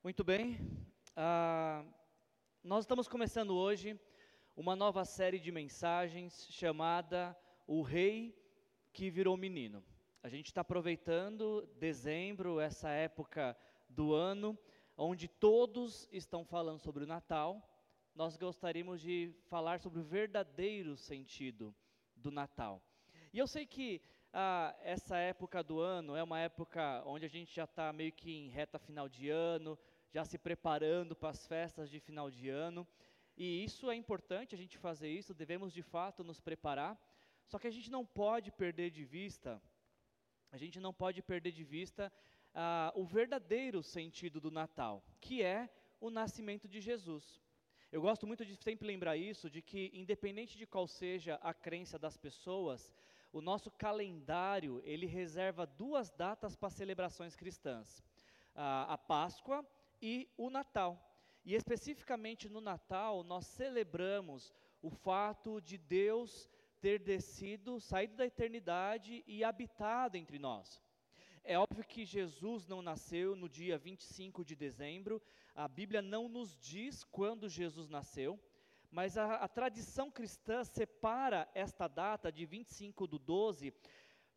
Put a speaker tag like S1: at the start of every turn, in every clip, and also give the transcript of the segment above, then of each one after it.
S1: Muito bem. Ah, nós estamos começando hoje uma nova série de mensagens chamada O Rei que Virou Menino. A gente está aproveitando dezembro, essa época do ano, onde todos estão falando sobre o Natal. Nós gostaríamos de falar sobre o verdadeiro sentido do Natal. E eu sei que ah, essa época do ano é uma época onde a gente já está meio que em reta final de ano, já se preparando para as festas de final de ano. E isso é importante a gente fazer isso, devemos de fato nos preparar. Só que a gente não pode perder de vista, a gente não pode perder de vista ah, o verdadeiro sentido do Natal, que é o nascimento de Jesus. Eu gosto muito de sempre lembrar isso, de que independente de qual seja a crença das pessoas, o nosso calendário, ele reserva duas datas para celebrações cristãs. a Páscoa e o Natal. E especificamente no Natal, nós celebramos o fato de Deus ter descido, saído da eternidade e habitado entre nós. É óbvio que Jesus não nasceu no dia 25 de dezembro, a Bíblia não nos diz quando Jesus nasceu, mas a, a tradição cristã separa esta data de 25 do 12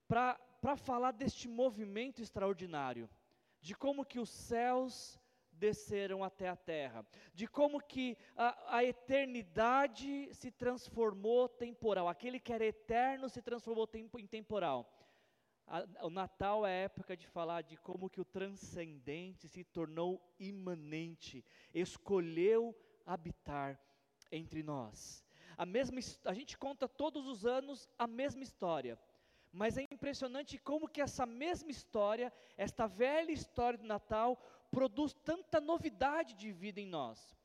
S1: para falar deste movimento extraordinário, de como que os céus desceram até a terra, de como que a, a, eternidade se transformou temporal, aquele que era eterno se transformou tempo, em temporal. A, o Natal é a época de falar de como que o transcendente se tornou imanente, escolheu habitar entre nós. A, mesma, a gente conta todos os anos a mesma história, mas é impressionante como que essa mesma história, esta velha história do Natal, produz tanta novidade de vida em nós.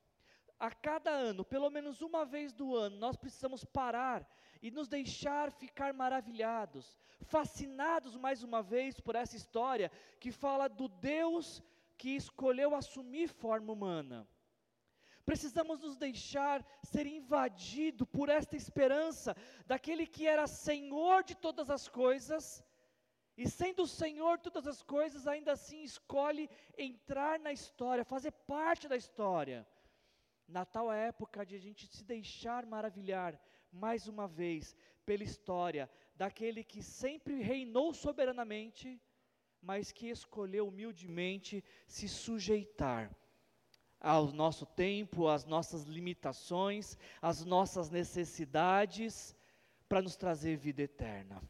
S1: A cada ano, pelo menos uma vez do ano, nós precisamos parar e nos deixar ficar maravilhados, fascinados mais uma vez por essa história que fala do Deus que escolheu assumir forma humana. Precisamos nos deixar ser invadido por esta esperança daquele que era Senhor de todas as coisas, e sendo o Senhor todas as coisas, ainda assim escolhe entrar na história, fazer parte da história. Natal é a época de a gente se deixar maravilhar, mais uma vez, pela história daquele que sempre reinou soberanamente, mas que escolheu humildemente se sujeitar ao nosso tempo, às nossas limitações, às nossas necessidades, para nos trazer vida eterna.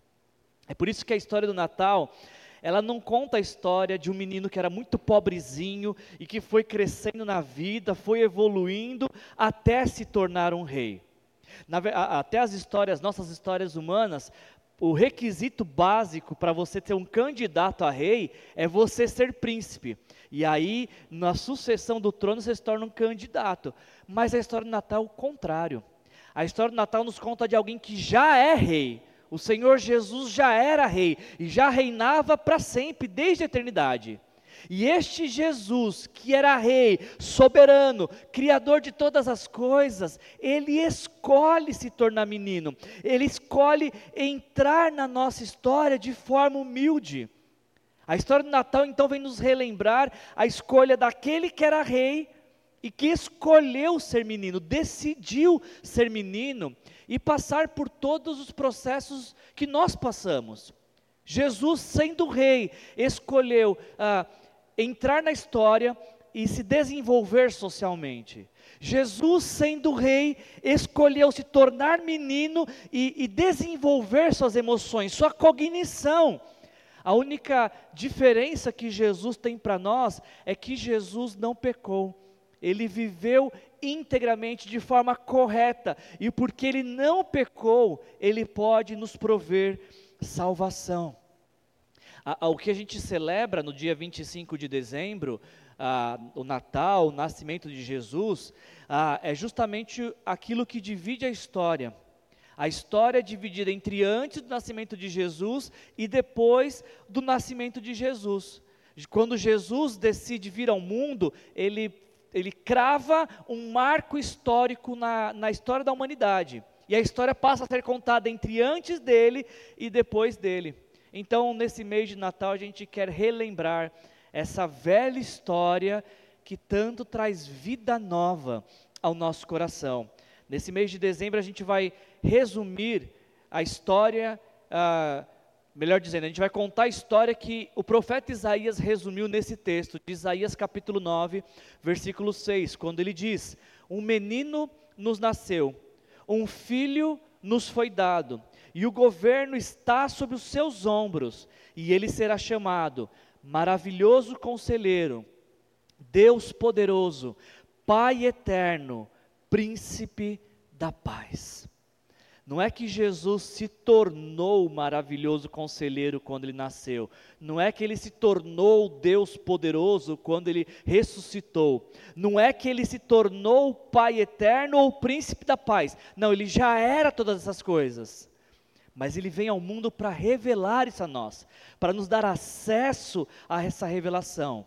S1: É por isso que a história do Natal, ela não conta a história de um menino que era muito pobrezinho e que foi crescendo na vida, foi evoluindo até se tornar um rei. Na, até as histórias, nossas histórias humanas, o requisito básico para você ter um candidato a rei é você ser príncipe. E aí, na sucessão do trono, você se torna um candidato. Mas a história do Natal é o contrário. A história do Natal nos conta de alguém que já é rei. O Senhor Jesus já era rei e já reinava para sempre, desde a eternidade. E este Jesus, que era rei, soberano, criador de todas as coisas, ele escolhe se tornar menino, ele escolhe entrar na nossa história de forma humilde. A história do Natal então vem nos relembrar a escolha daquele que era rei e que escolheu ser menino, decidiu ser menino e passar por todos os processos que nós passamos. Jesus, sendo rei, escolheu ah, entrar na história e se desenvolver socialmente. Jesus, sendo rei, escolheu se tornar menino e, e desenvolver suas emoções, sua cognição. A única diferença que Jesus tem para nós é que Jesus não pecou. Ele viveu integramente de forma correta, e porque ele não pecou, ele pode nos prover salvação o que a gente celebra no dia 25 de dezembro, o Natal, o nascimento de Jesus, é justamente aquilo que divide a história. A história é dividida entre antes do nascimento de Jesus e depois do nascimento de Jesus. Quando Jesus decide vir ao mundo, ele, ele crava um marco histórico na, na história da humanidade. E a história passa a ser contada entre antes dele e depois dele. Então, nesse mês de Natal, a gente quer relembrar essa velha história que tanto traz vida nova ao nosso coração. Nesse mês de dezembro, a gente vai resumir a história, uh, melhor dizendo, a gente vai contar a história que o profeta Isaías resumiu nesse texto, de Isaías capítulo 9, versículo 6, quando ele diz: Um menino nos nasceu, um filho nos foi dado, e o governo está sobre os seus ombros, e ele será chamado Maravilhoso Conselheiro, Deus Poderoso, Pai Eterno, Príncipe da Paz. Não é que Jesus se tornou maravilhoso conselheiro quando ele nasceu. Não é que ele se tornou Deus poderoso quando ele ressuscitou. Não é que ele se tornou Pai eterno ou Príncipe da paz. Não, ele já era todas essas coisas. Mas ele vem ao mundo para revelar isso a nós, para nos dar acesso a essa revelação.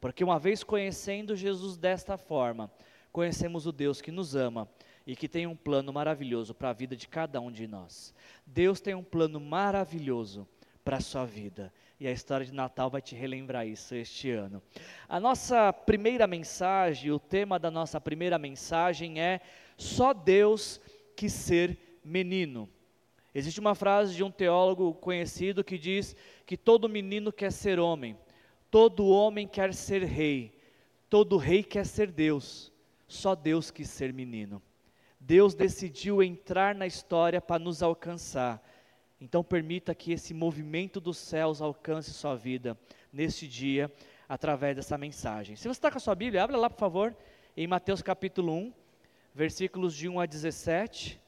S1: Porque uma vez conhecendo Jesus desta forma, conhecemos o Deus que nos ama e que tem um plano maravilhoso para a vida de cada um de nós. Deus tem um plano maravilhoso para a sua vida. E a história de Natal vai te relembrar isso este ano. A nossa primeira mensagem, o tema da nossa primeira mensagem é: Só Deus que ser menino. Existe uma frase de um teólogo conhecido que diz que todo menino quer ser homem, todo homem quer ser rei, todo rei quer ser Deus, só Deus quis ser menino. Deus decidiu entrar na história para nos alcançar. Então, permita que esse movimento dos céus alcance sua vida neste dia, através dessa mensagem. Se você está com a sua Bíblia, abra lá, por favor, em Mateus capítulo 1, versículos de 1 a 17.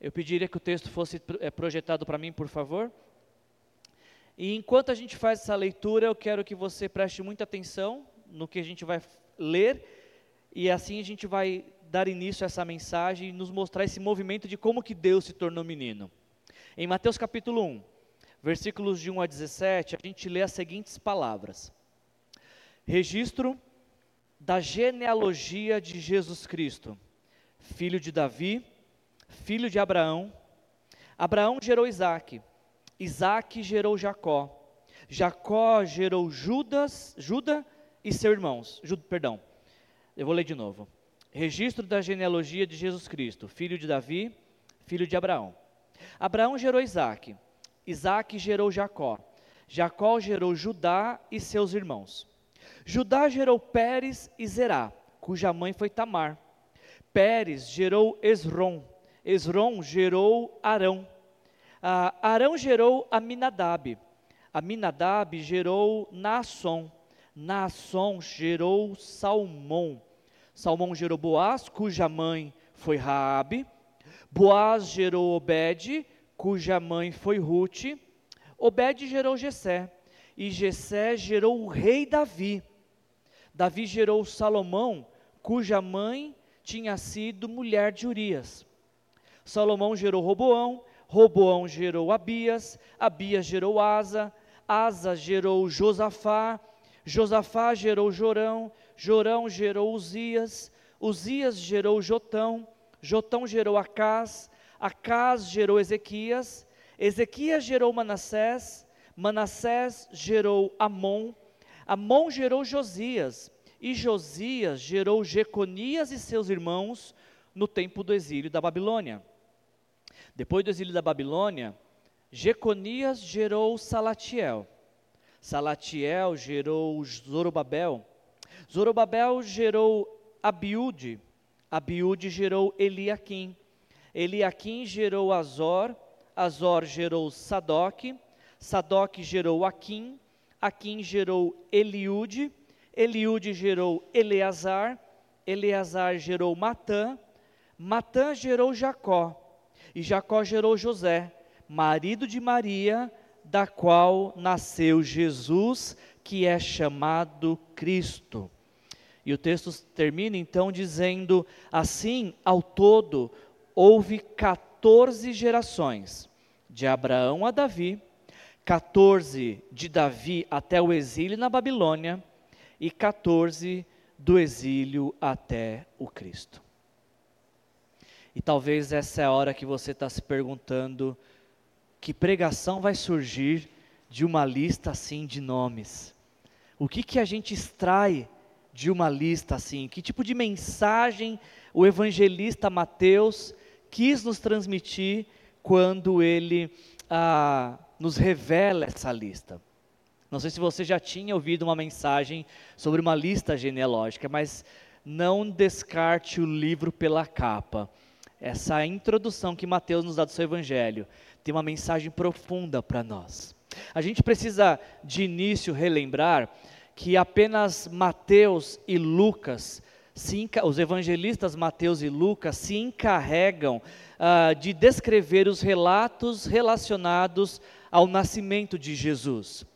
S1: Eu pediria que o texto fosse eh, projetado para mim, por favor. E enquanto a gente faz essa leitura, eu quero que você preste muita atenção no que a gente vai ler, e assim a gente vai dar início a essa mensagem e nos mostrar esse movimento de como que Deus se tornou menino. Em Mateus capítulo 1, versículos de 1 a 17, a gente lê as seguintes palavras: Registro da genealogia de Jesus Cristo, filho de Davi, filho de Abraão. Abraão gerou Isaac, Isaac gerou Jacó, Jacó gerou Judas, Juda e seus irmãos. Juda, perdão, eu vou ler de novo registro da genealogia de Jesus Cristo, filho de Davi, filho de Abraão. Abraão gerou Isaac, Isaac gerou Jacó, Jacó gerou Judá e seus irmãos. Judá gerou Pérez e Zerá, cuja mãe foi Tamar. Pérez gerou Esrom, Esrom gerou Arão. Ah, Arão gerou Aminadab, Aminadab gerou Naasson, Naasson gerou Salmão. Salmão gerou Boaz, cuja mãe foi Raabe. Boaz gerou Obed, cuja mãe foi Ruth. Obed gerou Jessé, e Jessé gerou o rei Davi. Davi gerou Salomão, cuja mãe tinha sido mulher de Urias. Salomão gerou Roboão, Roboão gerou Abias, Abias gerou Asa, Asa gerou Josafá, Josafá gerou Jorão, Jorão gerou Uzias, Uzias gerou Jotão, Jotão gerou Acás, Acás gerou Ezequias, Ezequias gerou Manassés, Manassés gerou Amon, Amon gerou Josias, e Josias gerou Jeconias e seus irmãos no tempo do exílio da Babilônia. Depois do exílio da Babilônia, Jeconias gerou Salatiel, Salatiel gerou Zorobabel, Zorobabel gerou Abiúde, Abiúde gerou Eliaquim, Eliaquim gerou Azor, Azor gerou Sadoc, Sadoc gerou Aquim, Aquim gerou Eliúde, Eliúde gerou Eleazar, Eleazar gerou Matã, Matã gerou Jacó, e Jacó gerou José, marido de Maria, da qual nasceu Jesus, que é chamado Cristo. E o texto termina então dizendo: Assim, ao todo, houve 14 gerações, de Abraão a Davi, 14 de Davi até o exílio na Babilônia, e 14 do exílio até o Cristo. E talvez essa é a hora que você está se perguntando: que pregação vai surgir de uma lista assim de nomes? O que, que a gente extrai de uma lista assim? Que tipo de mensagem o evangelista Mateus quis nos transmitir quando ele ah, nos revela essa lista? Não sei se você já tinha ouvido uma mensagem sobre uma lista genealógica, mas não descarte o livro pela capa. Essa introdução que Mateus nos dá do seu evangelho tem uma mensagem profunda para nós. A gente precisa de início relembrar que apenas Mateus e Lucas, se, os evangelistas Mateus e Lucas, se encarregam uh, de descrever os relatos relacionados ao nascimento de Jesus.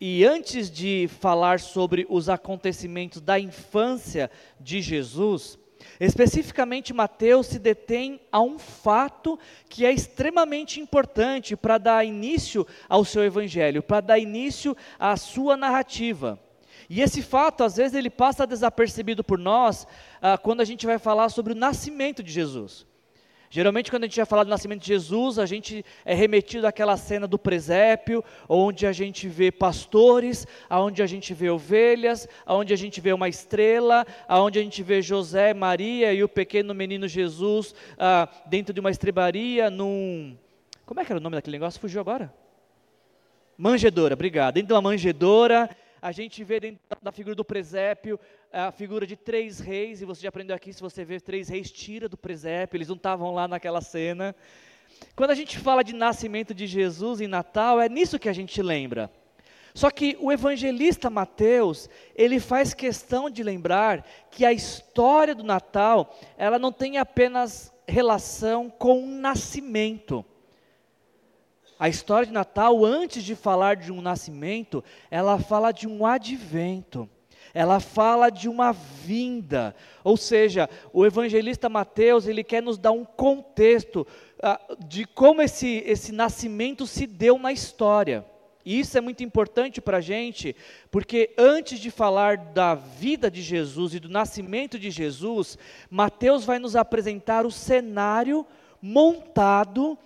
S1: E antes de falar sobre os acontecimentos da infância de Jesus, Especificamente, Mateus se detém a um fato que é extremamente importante para dar início ao seu evangelho, para dar início à sua narrativa. E esse fato, às vezes, ele passa desapercebido por nós ah, quando a gente vai falar sobre o nascimento de Jesus. Geralmente, quando a gente vai falar do nascimento de Jesus, a gente é remetido àquela cena do presépio, onde a gente vê pastores, onde a gente vê ovelhas, onde a gente vê uma estrela, onde a gente vê José, Maria e o pequeno menino Jesus ah, dentro de uma estrebaria, num. Como é que era o nome daquele negócio? Fugiu agora? Manjedora, obrigado. Dentro de uma manjedora a gente vê dentro da figura do presépio a figura de três reis, e você já aprendeu aqui, se você vê três reis, tira do presépio, eles não estavam lá naquela cena. Quando a gente fala de nascimento de Jesus em Natal, é nisso que a gente lembra. Só que o evangelista Mateus, ele faz questão de lembrar que a história do Natal, ela não tem apenas relação com o nascimento. A história de Natal, antes de falar de um nascimento, ela fala de um advento. Ela fala de uma vinda. Ou seja, o evangelista Mateus, ele quer nos dar um contexto uh, de como esse, esse nascimento se deu na história. E isso é muito importante para a gente, porque antes de falar da vida de Jesus e do nascimento de Jesus, Mateus vai nos apresentar o cenário montado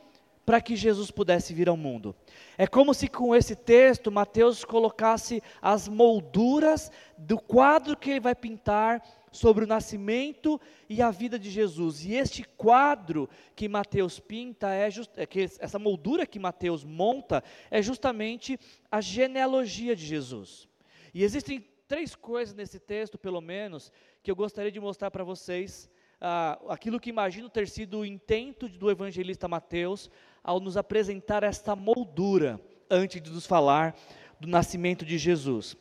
S1: para que Jesus pudesse vir ao mundo. É como se com esse texto Mateus colocasse as molduras do quadro que ele vai pintar sobre o nascimento e a vida de Jesus. E este quadro que Mateus pinta é, just, é que essa moldura que Mateus monta é justamente a genealogia de Jesus. E existem três coisas nesse texto, pelo menos, que eu gostaria de mostrar para vocês. Ah, aquilo que imagino ter sido o intento do evangelista Mateus ao nos apresentar esta moldura antes de nos falar do nascimento de Jesus.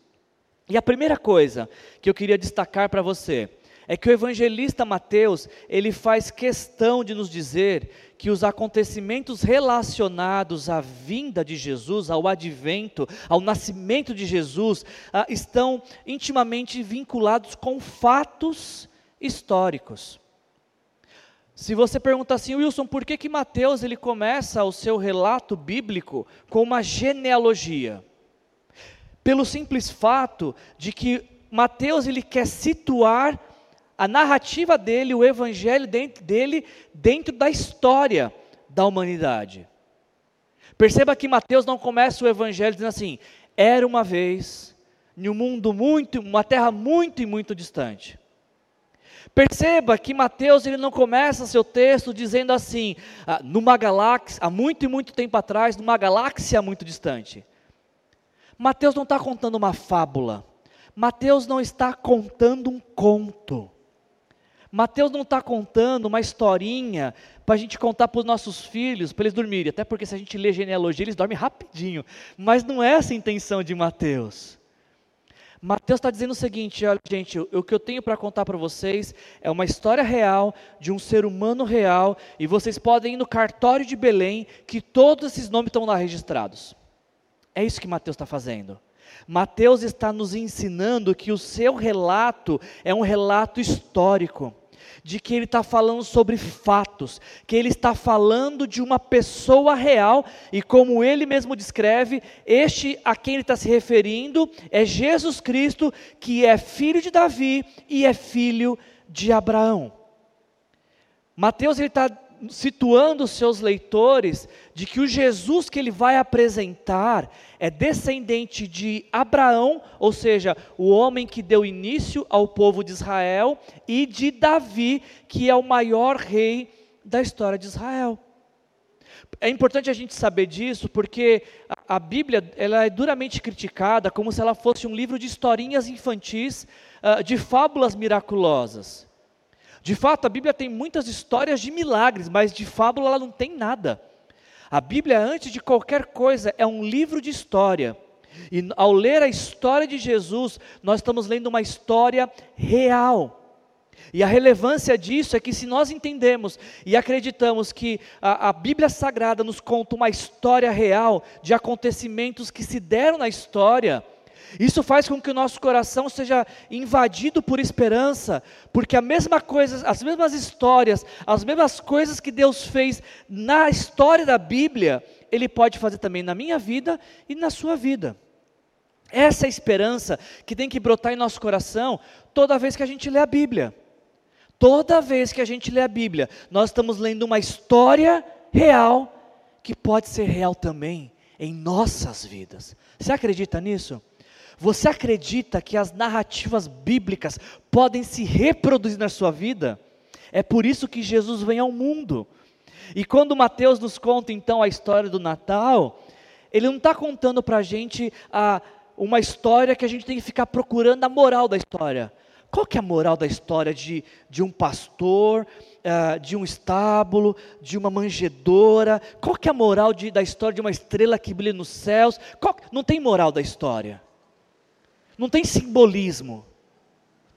S1: E a primeira coisa que eu queria destacar para você é que o evangelista Mateus, ele faz questão de nos dizer que os acontecimentos relacionados à vinda de Jesus, ao advento, ao nascimento de Jesus, ah, estão intimamente vinculados com fatos históricos. Se você perguntar assim, Wilson, por que que Mateus ele começa o seu relato bíblico com uma genealogia? Pelo simples fato de que Mateus ele quer situar a narrativa dele, o evangelho dentro dele, dentro da história da humanidade. Perceba que Mateus não começa o evangelho dizendo assim: era uma vez, em um mundo muito, uma terra muito e muito distante. Perceba que Mateus ele não começa seu texto dizendo assim, ah, numa galáxia, há muito e muito tempo atrás, numa galáxia muito distante. Mateus não está contando uma fábula. Mateus não está contando um conto. Mateus não está contando uma historinha para a gente contar para os nossos filhos, para eles dormirem. Até porque se a gente lê genealogia, eles dormem rapidinho. Mas não é essa a intenção de Mateus. Mateus está dizendo o seguinte: olha, gente, o que eu tenho para contar para vocês é uma história real de um ser humano real, e vocês podem ir no cartório de Belém, que todos esses nomes estão lá registrados. É isso que Mateus está fazendo. Mateus está nos ensinando que o seu relato é um relato histórico de que ele está falando sobre fatos, que ele está falando de uma pessoa real, e como ele mesmo descreve, este a quem ele está se referindo é Jesus Cristo, que é filho de Davi e é filho de Abraão. Mateus está situando seus leitores de que o Jesus que ele vai apresentar é descendente de Abraão, ou seja, o homem que deu início ao povo de Israel, e de Davi, que é o maior rei da história de Israel. É importante a gente saber disso, porque a, Bíblia ela é duramente criticada como se ela fosse um livro de historinhas infantis, uh, de fábulas miraculosas. De fato, a Bíblia tem muitas histórias de milagres, mas de fábula ela não tem nada. A Bíblia, antes de qualquer coisa, é um livro de história. E ao ler a história de Jesus, nós estamos lendo uma história real. E a relevância disso é que, se nós entendemos e acreditamos que a, a, Bíblia Sagrada nos conta uma história real de acontecimentos que se deram na história, isso faz com que o nosso coração seja invadido por esperança, porque a mesma coisa, as mesmas histórias, as mesmas coisas que Deus fez na história da Bíblia, Ele pode fazer também na minha vida e na sua vida. Essa é a esperança que tem que brotar em nosso coração toda vez que a gente lê a Bíblia. Toda vez que a gente lê a Bíblia, nós estamos lendo uma história real que pode ser real também em nossas vidas. Você acredita nisso? Você acredita que as narrativas bíblicas podem se reproduzir na sua vida? É por isso que Jesus vem ao mundo. E quando Mateus nos conta então a história do Natal, ele não está contando para a gente a, uma história que a gente tem que ficar procurando a moral da história. Qual que é a moral da história de, de um pastor, uh, de um estábulo, de uma manjedora? Qual que é a moral de, da história de uma estrela que brilha nos céus? Qual, não tem moral da história. Não tem simbolismo.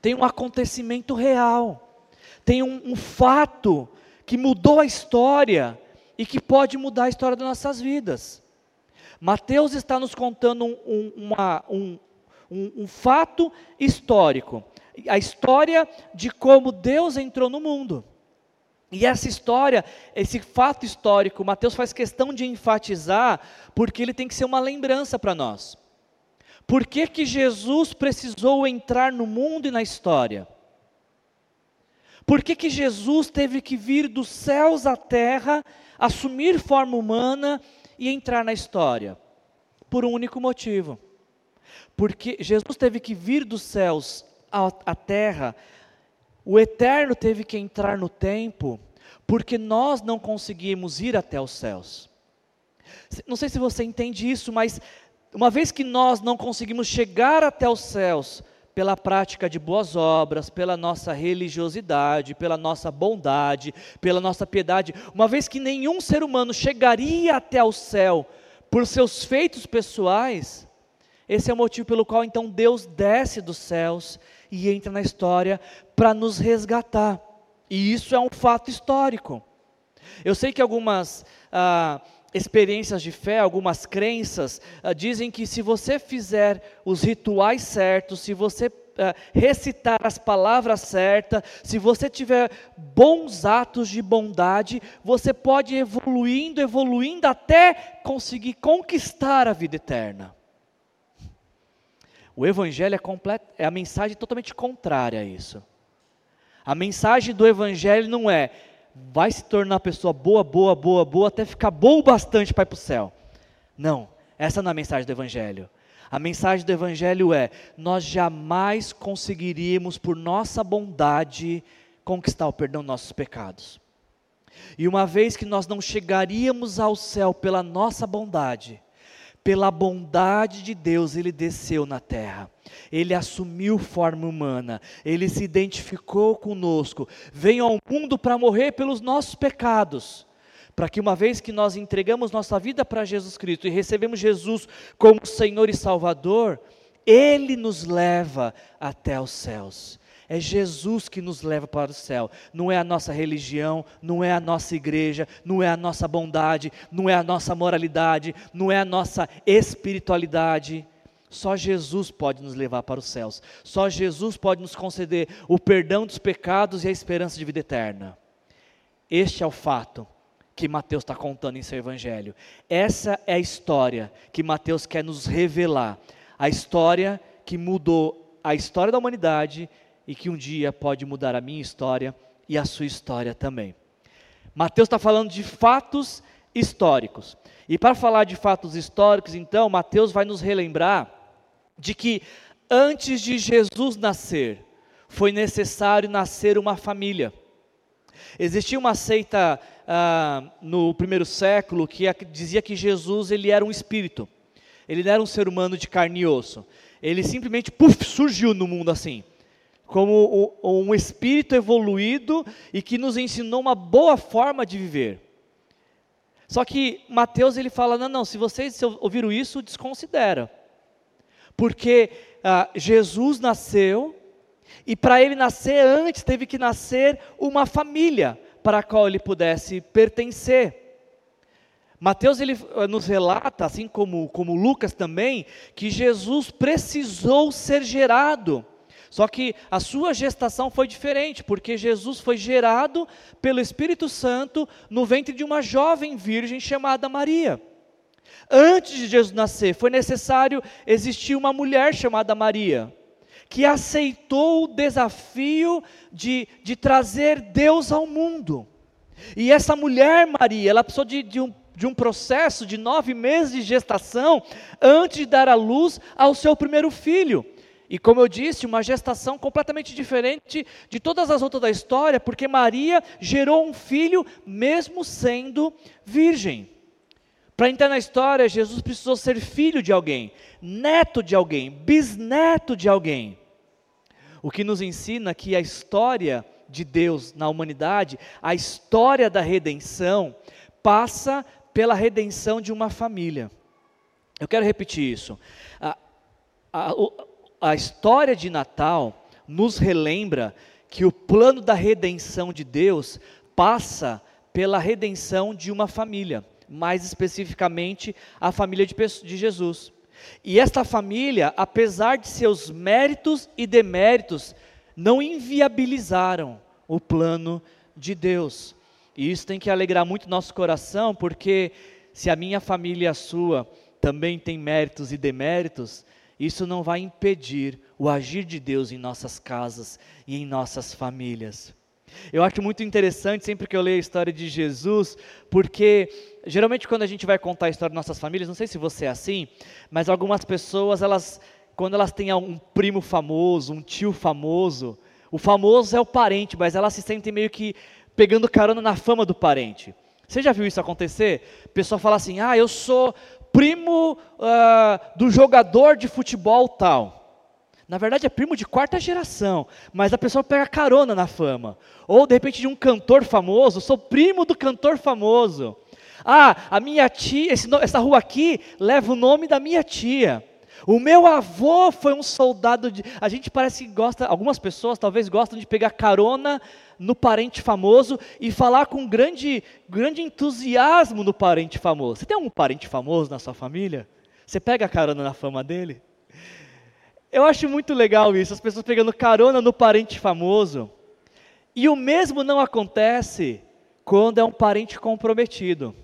S1: Tem um acontecimento real. Tem um, um fato que mudou a história e que pode mudar a história das nossas vidas. Mateus está nos contando um, um, um, um, fato histórico a história de como Deus entrou no mundo. E essa história, esse fato histórico, Mateus faz questão de enfatizar, porque ele tem que ser uma lembrança para nós. Por que, que Jesus precisou entrar no mundo e na história? Por que, que Jesus teve que vir dos céus à terra, assumir forma humana e entrar na história? Por um único motivo. Porque Jesus teve que vir dos céus a, terra, o eterno teve que entrar no tempo, porque nós não conseguimos ir até os céus. Não sei se você entende isso, mas uma vez que nós não conseguimos chegar até os céus pela prática de boas obras, pela nossa religiosidade, pela nossa bondade, pela nossa piedade, uma vez que nenhum ser humano chegaria até o céu por seus feitos pessoais, esse é o motivo pelo qual então Deus desce dos céus e entra na história para nos resgatar. E isso é um fato histórico. Eu sei que algumas ah, experiências de fé, algumas crenças, ah, dizem que se você fizer os rituais certos, se você ah, recitar as palavras certas, se você tiver bons atos de bondade, você pode ir evoluindo, evoluindo até conseguir conquistar a vida eterna. O evangelho é, completo, é a mensagem totalmente contrária a isso. A mensagem do evangelho não é vai se tornar pessoa boa, boa, boa, boa, até ficar bom o bastante para ir para o céu. Não, essa não é a mensagem do evangelho. A mensagem do evangelho é: nós jamais conseguiríamos por nossa bondade conquistar o perdão dos nossos pecados. E uma vez que nós não chegaríamos ao céu pela nossa bondade, pela bondade de Deus, ele desceu na terra. Ele assumiu forma humana, ele se identificou conosco, veio ao mundo para morrer pelos nossos pecados, para que uma vez que nós entregamos nossa vida para Jesus Cristo e recebemos Jesus como Senhor e Salvador, ele nos leva até os céus. É Jesus que nos leva para o céu. Não é a nossa religião, não é a nossa igreja, não é a nossa bondade, não é a nossa moralidade, não é a nossa espiritualidade. Só Jesus pode nos levar para os céus. Só Jesus pode nos conceder o perdão dos pecados e a esperança de vida eterna. Este é o fato que Mateus está contando em seu evangelho. Essa é a história que Mateus quer nos revelar. A história que mudou a história da humanidade e que um dia pode mudar a minha história e a sua história também. Mateus está falando de fatos históricos. E para falar de fatos históricos, então, Mateus vai nos relembrar de que antes de Jesus nascer, foi necessário nascer uma família. Existia uma seita ah, no primeiro século que dizia que Jesus ele era um espírito, ele não era um ser humano de carne e osso. Ele simplesmente puff, surgiu no mundo assim, como um espírito evoluído e que nos ensinou uma boa forma de viver. Só que Mateus ele fala: não, não, se vocês ouviram isso, desconsidera. Porque ah, Jesus nasceu, e para ele nascer antes, teve que nascer uma família para a qual ele pudesse pertencer. Mateus ele ah, nos relata, assim como, como Lucas também, que Jesus precisou ser gerado. Só que a sua gestação foi diferente, porque Jesus foi gerado pelo Espírito Santo no ventre de uma jovem virgem chamada Maria. Antes de Jesus nascer, foi necessário existir uma mulher chamada Maria, que aceitou o desafio de, de trazer Deus ao mundo. E essa mulher, Maria, ela precisou de, de, um, de um processo de nove meses de gestação antes de dar à luz ao seu primeiro filho. E como eu disse, uma gestação completamente diferente de todas as outras da história, porque Maria gerou um filho mesmo sendo virgem. Para entrar na história, Jesus precisou ser filho de alguém, neto de alguém, bisneto de alguém. O que nos ensina que a história de Deus na humanidade, a história da redenção, passa pela redenção de uma família. Eu quero repetir isso. A, a, a história de Natal nos relembra que o plano da redenção de Deus passa pela redenção de uma família, mais especificamente a família de, Jesus. E esta família, apesar de seus méritos e deméritos, não inviabilizaram o plano de Deus. E isso tem que alegrar muito nosso coração, porque se a minha família e a sua também tem méritos e deméritos, isso não vai impedir o agir de Deus em nossas casas e em nossas famílias. Eu acho muito interessante sempre que eu leio a história de Jesus, porque geralmente quando a gente vai contar a história de nossas famílias, não sei se você é assim, mas algumas pessoas, elas, quando elas têm um primo famoso, um tio famoso, o famoso é o parente, mas elas se sentem meio que pegando carona na fama do parente. Você já viu isso acontecer? O pessoal fala assim: ah, eu sou primo uh, do jogador de futebol tal. Na verdade é primo de quarta geração, mas a pessoa pega carona na fama. Ou de repente de um cantor famoso, sou primo do cantor famoso. Ah, a minha tia, esse, essa rua aqui leva o nome da minha tia. O meu avô foi um soldado de. A gente parece que gosta, algumas pessoas talvez gostam de pegar carona no parente famoso e falar com grande, grande entusiasmo no parente famoso. Você tem algum parente famoso na sua família? Você pega carona na fama dele? Eu acho muito legal isso, as pessoas pegando carona no parente famoso. E o mesmo não acontece quando é um parente comprometido.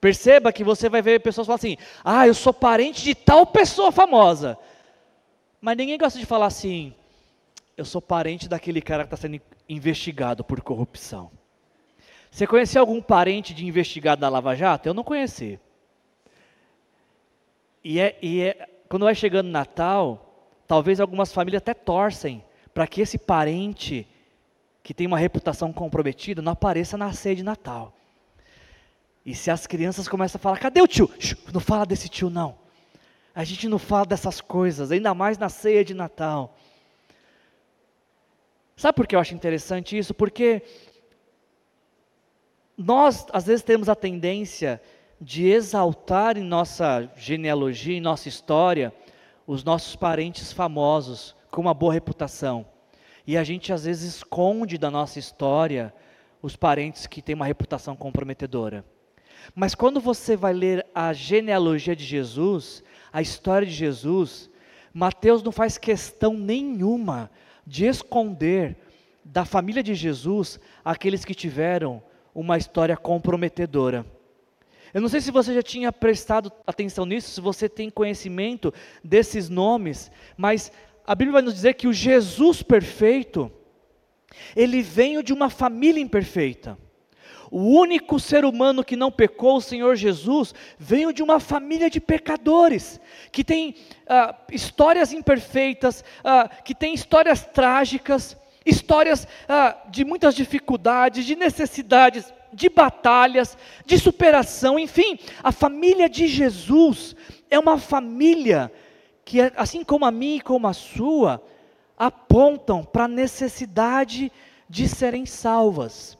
S1: Perceba que você vai ver pessoas falar assim: ah, eu sou parente de tal pessoa famosa. Mas ninguém gosta de falar assim: eu sou parente daquele cara que está sendo investigado por corrupção. Você conhece algum parente de investigado da Lava Jato? Eu não conheci. E, é, e é, quando vai chegando Natal, talvez algumas famílias até torcem para que esse parente que tem uma reputação comprometida não apareça na ceia de Natal. E se as crianças começam a falar, cadê o tio? Não fala desse tio, não. A gente não fala dessas coisas, ainda mais na ceia de Natal. Sabe por que eu acho interessante isso? Porque nós, às vezes, temos a tendência de exaltar em nossa genealogia, em nossa história, os nossos parentes famosos, com uma boa reputação. E a gente, às vezes, esconde da nossa história os parentes que têm uma reputação comprometedora. Mas quando você vai ler a genealogia de Jesus, a história de Jesus, Mateus não faz questão nenhuma de esconder da família de Jesus aqueles que tiveram uma história comprometedora. Eu não sei se você já tinha prestado atenção nisso, se você tem conhecimento desses nomes, mas a Bíblia vai nos dizer que o Jesus perfeito, ele veio de uma família imperfeita. O único ser humano que não pecou, o Senhor Jesus, veio de uma família de pecadores, que tem ah, histórias imperfeitas, ah, que tem histórias trágicas, histórias ah, de muitas dificuldades, de necessidades, de batalhas, de superação, enfim, a família de Jesus é uma família que, assim como a minha e como a sua, apontam para a necessidade de serem salvas.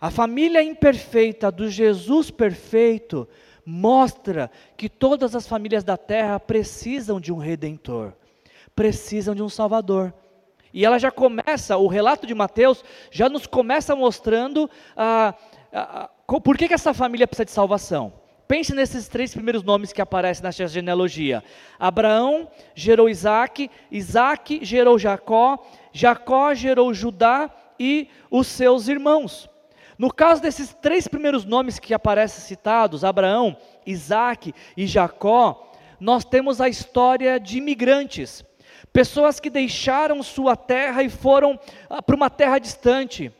S1: A família imperfeita do Jesus perfeito mostra que todas as famílias da terra precisam de um redentor, precisam de um salvador. E ela já começa, o relato de Mateus já nos começa mostrando ah, ah, ah, por que, que essa família precisa de salvação. Pense nesses três primeiros nomes que aparecem nessa genealogia. Abraão gerou Isaac, Isaac gerou Jacó, Jacó gerou Judá e os seus irmãos. No caso desses três primeiros nomes que aparecem citados, Abraão, Isaac e Jacó, nós temos a história de imigrantes, pessoas que deixaram sua terra e foram ah, para uma terra distante.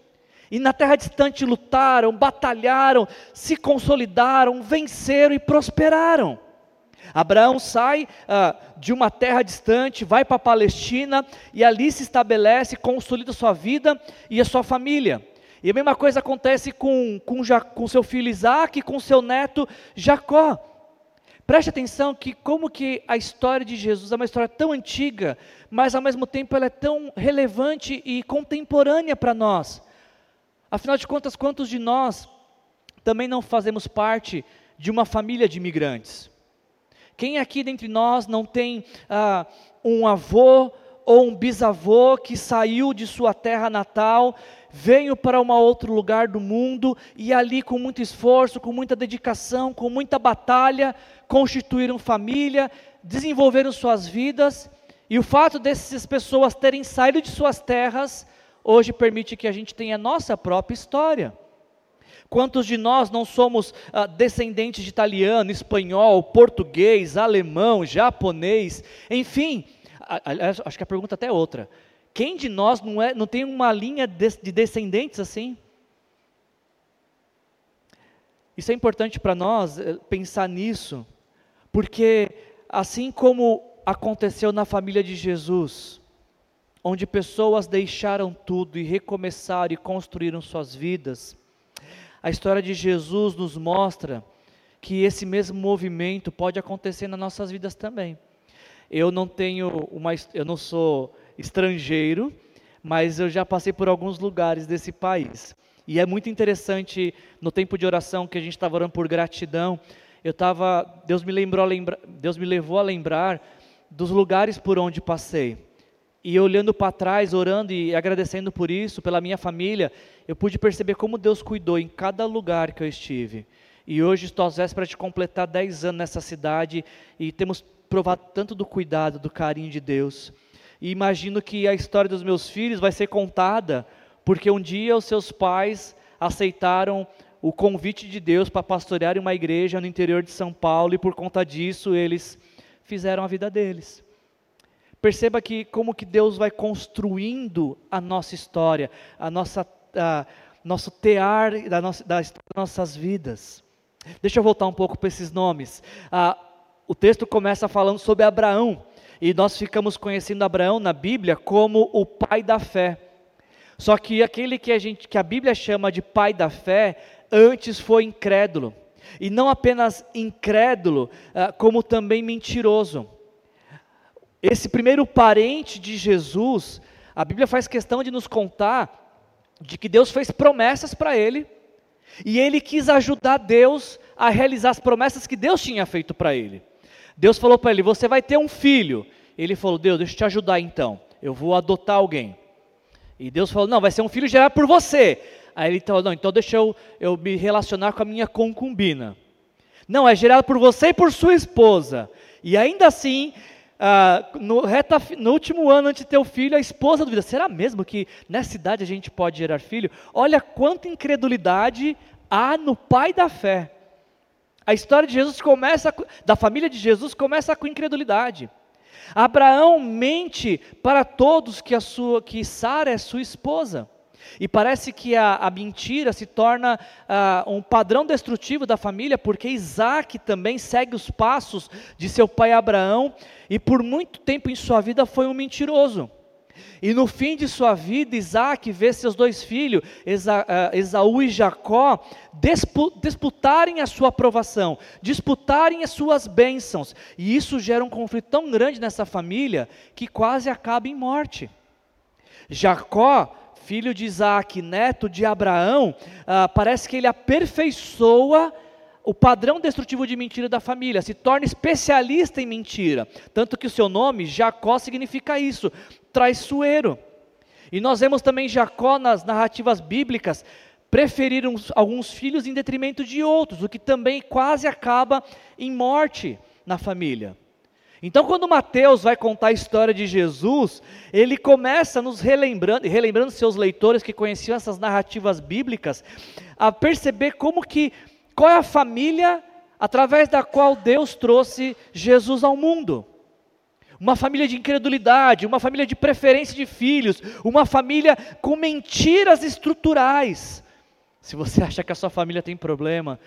S1: E na terra distante lutaram, batalharam, se consolidaram, venceram e prosperaram. Abraão sai ah, de uma terra distante, vai para a Palestina e ali se estabelece, consolida sua vida e a sua família. E a mesma coisa acontece com, com, com seu filho Isaac e com seu neto Jacó. Preste atenção que como que a história de Jesus é uma história tão antiga, mas ao mesmo tempo ela é tão relevante e contemporânea para nós. Afinal de contas, quantos de nós também não fazemos parte de uma família de imigrantes? Quem aqui dentre nós não tem ah, um avô ou um bisavô que saiu de sua terra natal venho para um outro lugar do mundo e ali, com muito esforço, com muita dedicação, com muita batalha, constituíram família, desenvolveram suas vidas, e o fato dessas pessoas terem saído de suas terras, hoje permite que a gente tenha a nossa própria história. Quantos de nós não somos ah, descendentes de italiano, espanhol, português, alemão, japonês, enfim, acho que a pergunta até é outra. Quem de nós não, é, não tem uma linha de, de descendentes assim? Isso é importante para nós eh, pensar nisso, porque assim como aconteceu na família de Jesus, onde pessoas deixaram tudo e recomeçaram e construíram suas vidas, a história de Jesus nos mostra que esse mesmo movimento pode acontecer nas nossas vidas também. Eu não tenho uma, eu não sou estrangeiro, mas eu já passei por alguns lugares desse país. E é muito interessante, no tempo de oração que a gente estava orando por gratidão, eu estava, Deus me lembrou, lembra, Deus me levou a lembrar dos lugares por onde passei. E olhando para trás, orando e agradecendo por isso, pela minha família, eu pude perceber como Deus cuidou em cada lugar que eu estive. E hoje estou às vésperas de completar 10 anos nessa cidade e temos provado tanto do cuidado, do carinho de Deus. E imagino que a história dos meus filhos vai ser contada, porque um dia os seus pais aceitaram o convite de Deus para pastorear uma igreja no interior de São Paulo e por conta disso eles fizeram a vida deles. Perceba que como que Deus vai construindo a nossa história, a nossa a, nosso tear da nossa, das nossas vidas. Deixa eu voltar um pouco para esses nomes. Ah, o texto começa falando sobre Abraão e nós ficamos conhecendo Abraão na Bíblia como o pai da fé. Só que aquele que a gente que a Bíblia chama de pai da fé, antes foi incrédulo. E não apenas incrédulo, ah, como também mentiroso. Esse primeiro parente de Jesus, a Bíblia faz questão de nos contar de que Deus fez promessas para ele, e ele quis ajudar Deus a realizar as promessas que Deus tinha feito para ele. Deus falou para ele: Você vai ter um filho. Ele falou: Deus, deixa eu te ajudar então. Eu vou adotar alguém. E Deus falou: Não, vai ser um filho gerado por você. Aí ele falou: Não, então deixa eu, eu me relacionar com a minha concubina. Não, é gerado por você e por sua esposa. E ainda assim, ah, no, reta, no, último ano antes de ter o filho, a esposa duvida: será mesmo que nessa idade a gente pode gerar filho? Olha quanta incredulidade há no pai da fé. A história de Jesus começa, da família de Jesus começa com incredulidade. Abraão mente para todos que, a sua, que Sara é sua esposa. E parece que a, a mentira se torna uh, um padrão destrutivo da família, porque Isaac também segue os passos de seu pai Abraão, e por muito tempo em sua vida foi um mentiroso. E no fim de sua vida, Isaac vê seus dois filhos, uh, Esaú e Jacó, disputarem a sua aprovação, disputarem as suas bênçãos. E isso gera um conflito tão grande nessa família que quase acaba em morte. Jacó filho de Isaac, neto de Abraão, ah, parece que ele aperfeiçoa o padrão destrutivo de mentira da família, se torna especialista em mentira. Tanto que o seu nome, Jacó, significa isso, traiçoeiro. E nós vemos também Jacó nas narrativas bíblicas preferir uns, alguns filhos em detrimento de outros, o que também quase acaba em morte na família. Então, quando Mateus vai contar a história de Jesus, ele começa nos relembrando, relembrando seus leitores que conheciam essas narrativas bíblicas, a perceber como que, qual é a família através da qual Deus trouxe Jesus ao mundo. Uma família de incredulidade, uma família de preferência de filhos, uma família com mentiras estruturais. Se você acha que a sua família tem problema,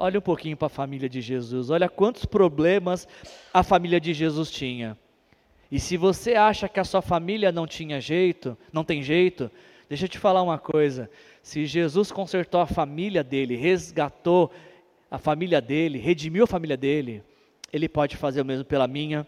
S1: Olha um pouquinho para a família de Jesus. Olha quantos problemas a família de Jesus tinha. E se você acha que a sua família não tinha jeito, não tem jeito, deixa eu te falar uma coisa. Se Jesus consertou a família dele, resgatou a família dele, redimiu a família dele, ele pode fazer o mesmo pela minha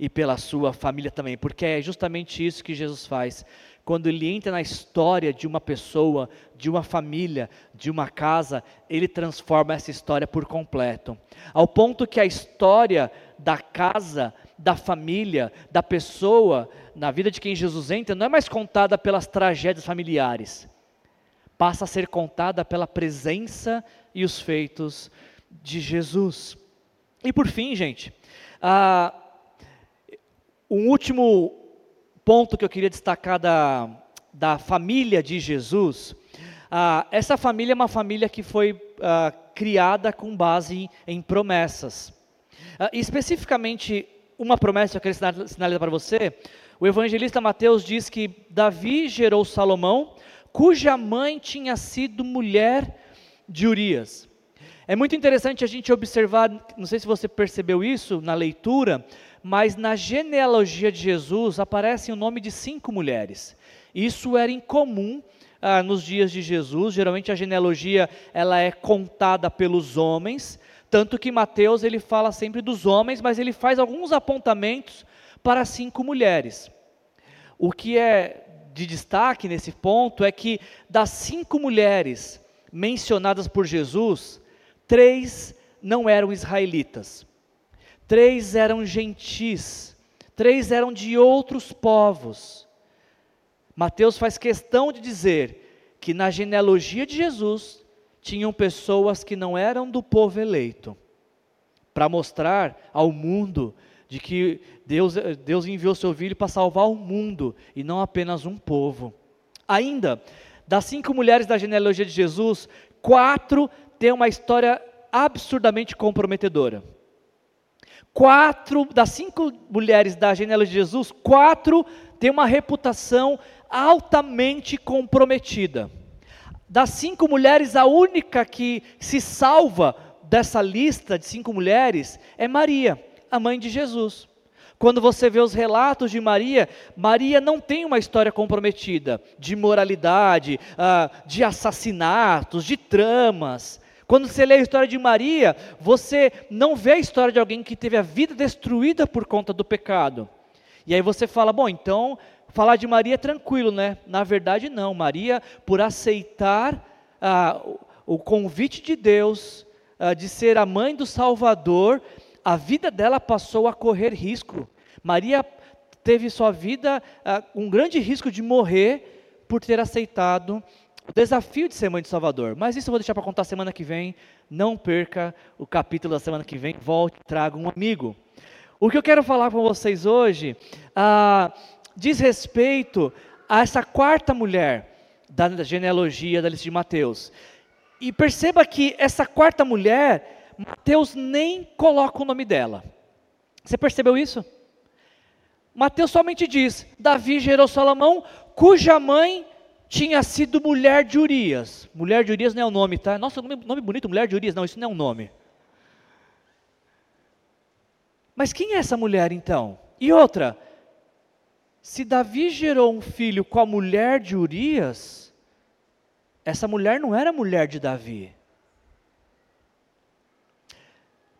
S1: e pela sua família também, porque é justamente isso que Jesus faz quando ele entra na história de uma pessoa, de uma família, de uma casa, ele transforma essa história por completo. Ao ponto que a história da casa, da família, da pessoa, na vida de quem Jesus entra, não é mais contada pelas tragédias familiares, passa a ser contada pela presença e os feitos de Jesus. E por fim, gente, uh, um último ponto que eu queria destacar da, da família de Jesus, ah, essa família é uma família que foi ah, criada com base em, em promessas. Ah, especificamente, uma promessa que eu queria sinalizar para você, o evangelista Mateus diz que Davi gerou Salomão, cuja mãe tinha sido mulher de Urias. É muito interessante a gente observar, não sei se você percebeu isso na leitura, mas na genealogia de Jesus aparece o nome de cinco mulheres. Isso era incomum ah, nos dias de Jesus. Geralmente a genealogia ela é contada pelos homens, tanto que Mateus ele fala sempre dos homens, mas ele faz alguns apontamentos para cinco mulheres. O que é de destaque nesse ponto é que das cinco mulheres mencionadas por Jesus, três não eram israelitas três eram gentis, três eram de outros povos. Mateus faz questão de dizer que na genealogia de Jesus tinham pessoas que não eram do povo eleito, para mostrar ao mundo de que Deus, Deus enviou seu filho para salvar o mundo e não apenas um povo. Ainda, das cinco mulheres da genealogia de Jesus, quatro têm uma história absurdamente comprometedora. Quatro, das cinco mulheres da genealogia de Jesus, quatro têm uma reputação altamente comprometida. Das cinco mulheres, a única que se salva dessa lista de cinco mulheres é Maria, a mãe de Jesus. Quando você vê os relatos de Maria, Maria não tem uma história comprometida de moralidade, uh, de assassinatos, de tramas. Quando você lê a história de Maria, você não vê a história de alguém que teve a vida destruída por conta do pecado. E aí você fala, bom, então falar de Maria é tranquilo, né? Na verdade, não. Maria, por aceitar ah, o convite de Deus ah, de ser a mãe do Salvador, a vida dela passou a correr risco. Maria teve sua vida ah, um grande risco de morrer por ter aceitado o desafio de ser mãe de Salvador. Mas isso eu vou deixar para contar semana que vem. Não perca o capítulo da semana que vem. Volte, traga um amigo. O que eu quero falar com vocês hoje ah, diz respeito a essa quarta mulher da genealogia da lista de Mateus. E perceba que essa quarta mulher, Mateus nem coloca o nome dela. Você percebeu isso? Mateus somente diz: Davi gerou Salomão, cuja mãe tinha sido mulher de Urias. Mulher de Urias não é o nome, tá? Nossa, nome, nome bonito, mulher de Urias. Não, isso não é um nome. Mas quem é essa mulher então? E outra, se Davi gerou um filho com a mulher de Urias, essa mulher não era mulher de Davi.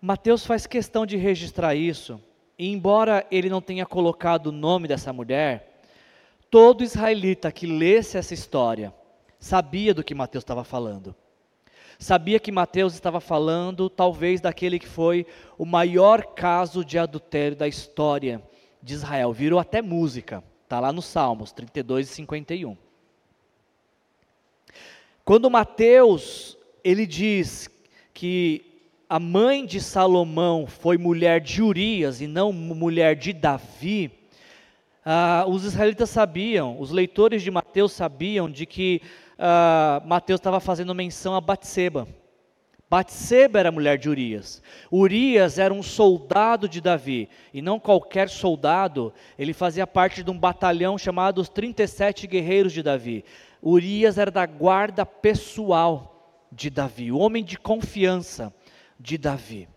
S1: Mateus faz questão de registrar isso, e embora ele não tenha colocado o nome dessa mulher, todo israelita que lesse essa história sabia do que Mateus estava falando. Sabia que Mateus estava falando, talvez, daquele que foi o maior caso de adultério da história de Israel. Virou até música, está lá nos Salmos 32 e 51. Quando Mateus ele diz que a mãe de Salomão foi mulher de Urias e não mulher de Davi, ah, os israelitas sabiam, os leitores de Mateus sabiam de que ah, Mateus estava fazendo menção a Batseba. Batseba era mulher de Urias. Urias era um soldado de Davi, e não qualquer soldado, ele fazia parte de um batalhão chamado os 37 guerreiros de Davi. Urias era da guarda pessoal de Davi, o homem de confiança de Davi.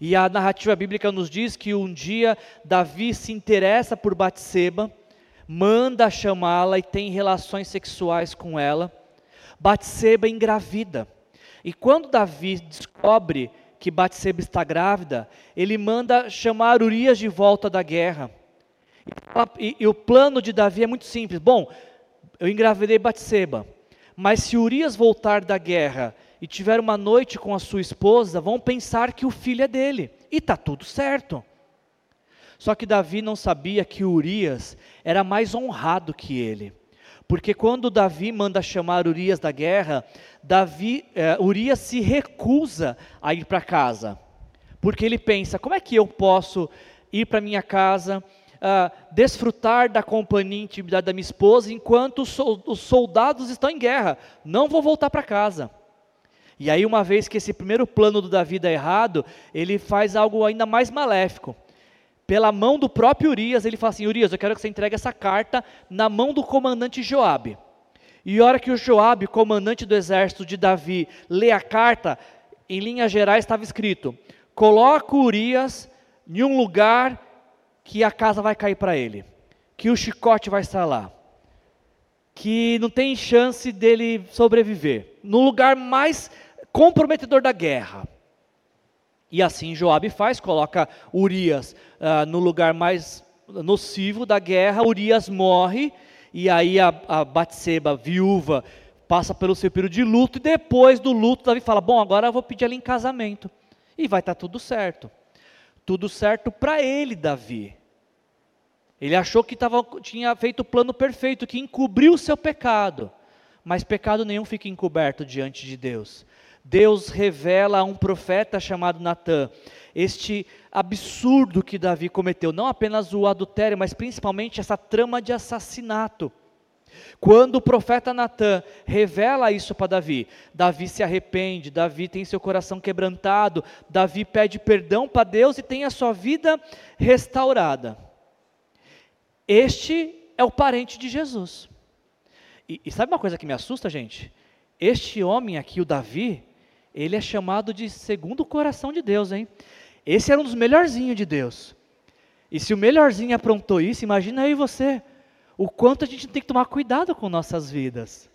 S1: E a narrativa bíblica nos diz que um dia Davi se interessa por Batseba, manda chamá-la e tem relações sexuais com ela. Batseba engravida. E quando Davi descobre que Batseba está grávida, ele manda chamar Urias de volta da guerra. E, e, e o plano de Davi é muito simples. Bom, eu engravidei Batseba, mas se Urias voltar da guerra e tiver uma noite com a sua esposa, vão pensar que o filho é dele. E está tudo certo. Só que Davi não sabia que Urias era mais honrado que ele. Porque quando Davi manda chamar Urias da guerra, Davi, eh, Urias se recusa a ir para casa. Porque ele pensa: como é que eu posso ir para minha casa, uh, desfrutar da companhia e intimidade da minha esposa enquanto os soldados estão em guerra? Não vou voltar para casa. E aí, uma vez que esse primeiro plano do Davi dá errado, ele faz algo ainda mais maléfico. Pela mão do próprio Urias, ele fala assim: Urias, eu quero que você entregue essa carta na mão do comandante Joabe. E a hora que o Joabe, comandante do exército de Davi, lê a carta, em linhas gerais estava escrito: coloca Urias em um lugar que a casa vai cair para ele, que o chicote vai estar lá, que não tem chance dele sobreviver, no lugar mais comprometedor da guerra. E assim Joabe faz, coloca Urias uh, no lugar mais nocivo da guerra, Urias morre, e aí a, a Batseba, viúva, passa pelo seu período de luto, e depois do luto, Davi fala, bom, agora eu vou pedir ela em casamento, e vai estar tá tudo certo. Tudo certo para ele, Davi. Ele achou que tava, tinha feito o plano perfeito, que encobriu o seu pecado, mas pecado nenhum fica encoberto diante de Deus. Deus revela a um profeta chamado Natã este absurdo que Davi cometeu, não apenas o adultério, mas principalmente essa trama de assassinato. Quando o profeta Natã revela isso para Davi, Davi se arrepende, Davi tem seu coração quebrantado, Davi pede perdão para Deus e tem a sua vida restaurada. Este é o parente de Jesus. E, e sabe uma coisa que me assusta, gente? Este homem aqui, o Davi, ele é chamado de segundo coração de Deus, hein? Esse era um dos melhorzinhos de Deus. E se o melhorzinho aprontou isso, imagina aí você, o quanto a gente tem que tomar cuidado com nossas vidas.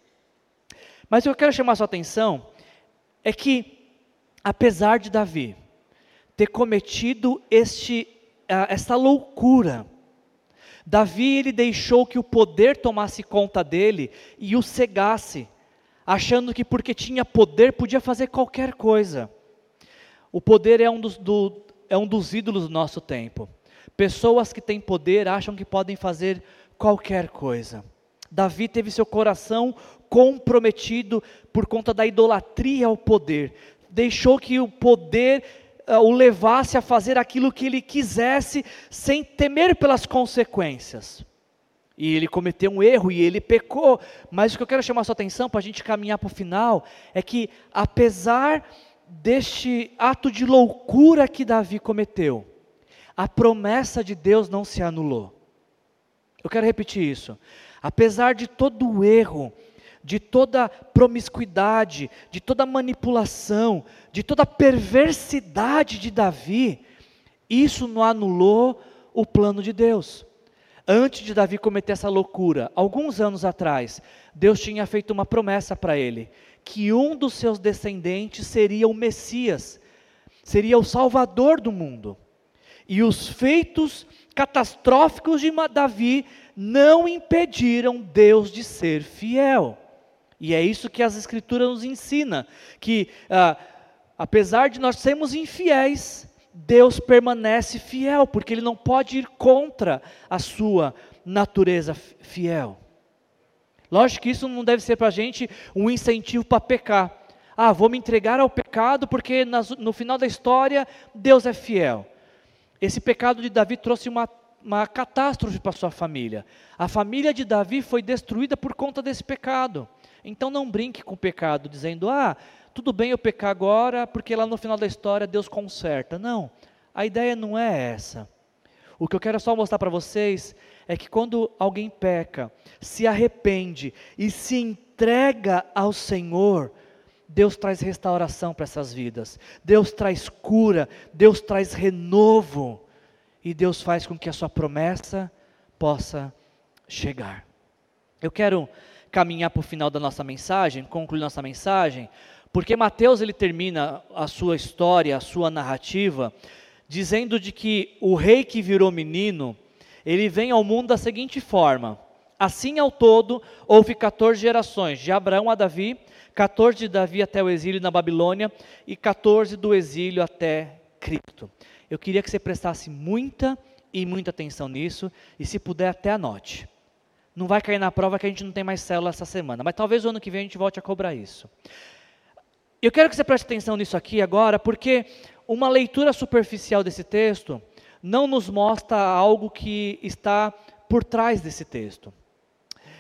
S1: Mas o que eu quero chamar sua atenção é que, apesar de Davi ter cometido este, essa loucura, Davi ele deixou que o poder tomasse conta dele e o cegasse achando que porque tinha poder podia fazer qualquer coisa. O poder é um dos, do, é um dos ídolos do nosso tempo. Pessoas que têm poder acham que podem fazer qualquer coisa. Davi teve seu coração comprometido por conta da idolatria ao poder. Deixou que o poder uh, o levasse a fazer aquilo que ele quisesse, sem temer pelas consequências. E ele cometeu um erro e ele pecou. Mas o que eu quero chamar a sua atenção para a gente caminhar para o final é que, apesar deste ato de loucura que Davi cometeu, a promessa de Deus não se anulou. Eu quero repetir isso. Apesar de todo o erro de toda promiscuidade, de toda manipulação, de toda perversidade de Davi, isso não anulou o plano de Deus. Antes de Davi cometer essa loucura, alguns anos atrás, Deus tinha feito uma promessa para ele, que um dos seus descendentes seria o Messias, seria o Salvador do mundo. E os feitos catastróficos de Davi não impediram Deus de ser fiel. E é isso que as Escrituras nos ensina, que ah, apesar de nós sermos infiéis, Deus permanece fiel, porque Ele não pode ir contra a sua natureza fiel. Lógico que isso não deve ser para a gente um incentivo para pecar. Ah, vou me entregar ao pecado porque no final da história Deus é fiel. Esse pecado de Davi trouxe uma, uma catástrofe para sua família. A família de Davi foi destruída por conta desse pecado. Então não brinque com o pecado, dizendo, ah, tudo bem eu pecar agora, porque lá no final da história Deus conserta. Não, a ideia não é essa. O que eu quero só mostrar para vocês é que quando alguém peca, se arrepende e se entrega ao Senhor, Deus traz restauração para essas vidas, Deus traz cura, Deus traz renovo, e Deus faz com que a sua promessa possa chegar. Eu quero caminhar para o final da nossa mensagem, concluir nossa mensagem, porque Mateus ele termina a sua história, a sua narrativa, dizendo de que o rei que virou menino, ele vem ao mundo da seguinte forma: assim ao todo houve 14 gerações, de Abraão a Davi, 14 de Davi até o exílio na Babilônia e 14 do exílio até Cristo. Eu queria que você prestasse muita e muita atenção nisso e se puder até anote. Não vai cair na prova que a gente não tem mais célula essa semana, mas talvez o ano que vem a gente volte a cobrar isso. Eu quero que você preste atenção nisso aqui agora, porque uma leitura superficial desse texto não nos mostra algo que está por trás desse texto.